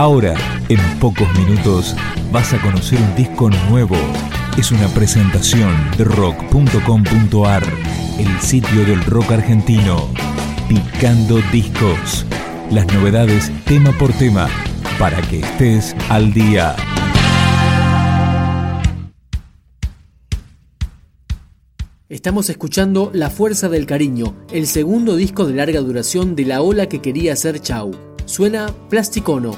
Ahora, en pocos minutos, vas a conocer un disco nuevo. Es una presentación de rock.com.ar, el sitio del rock argentino. Picando discos. Las novedades tema por tema, para que estés al día. Estamos escuchando La Fuerza del Cariño, el segundo disco de larga duración de la ola que quería ser Chau. Suena Plasticono,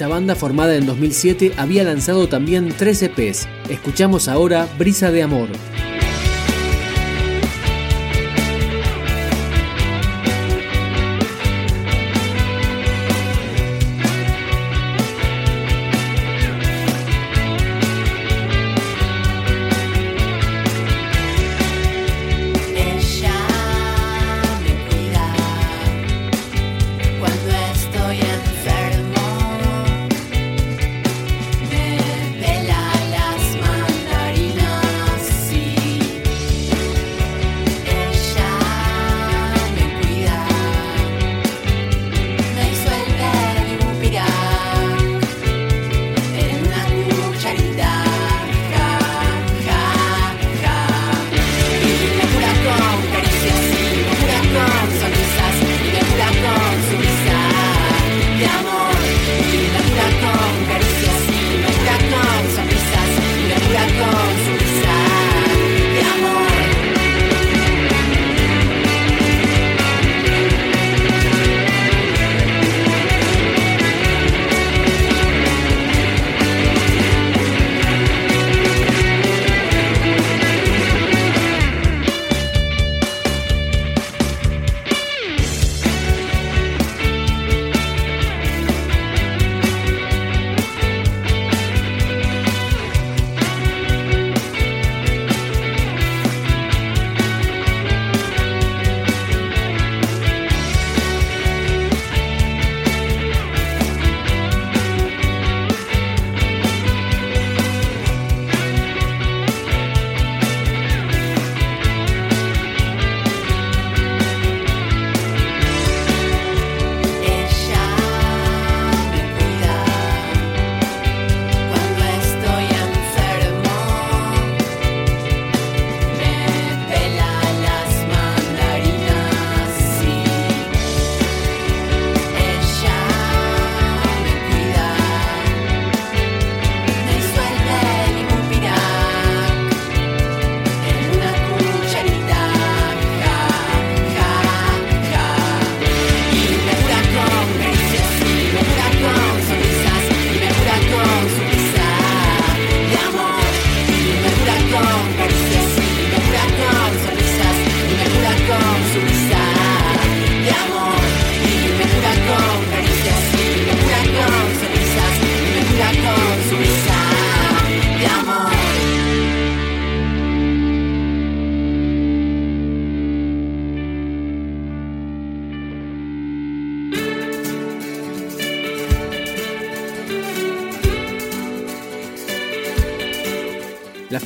esta banda formada en 2007 había lanzado también tres EPs. Escuchamos ahora Brisa de Amor.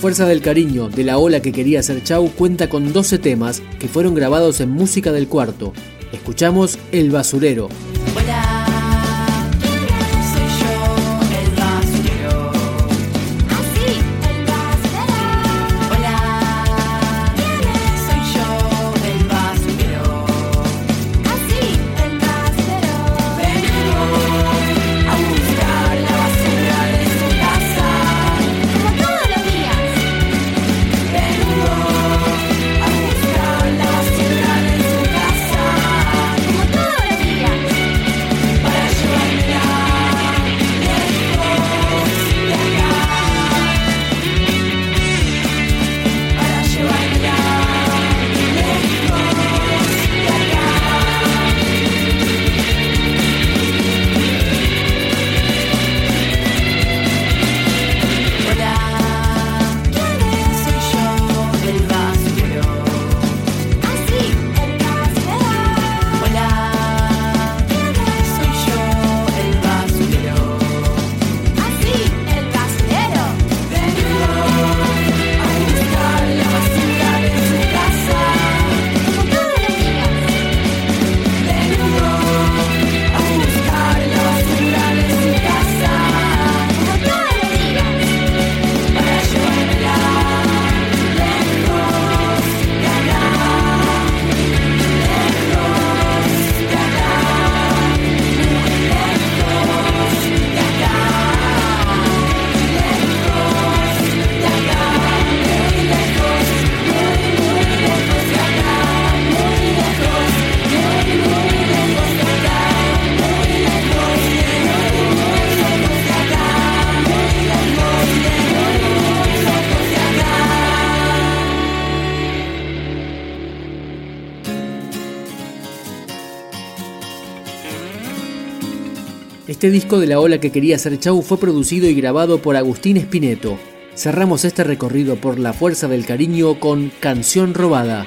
Fuerza del Cariño de la ola que quería ser Chau cuenta con 12 temas que fueron grabados en música del cuarto. Escuchamos El Basurero. Este disco de la ola que quería ser Chau fue producido y grabado por Agustín Espineto. Cerramos este recorrido por la fuerza del cariño con Canción Robada.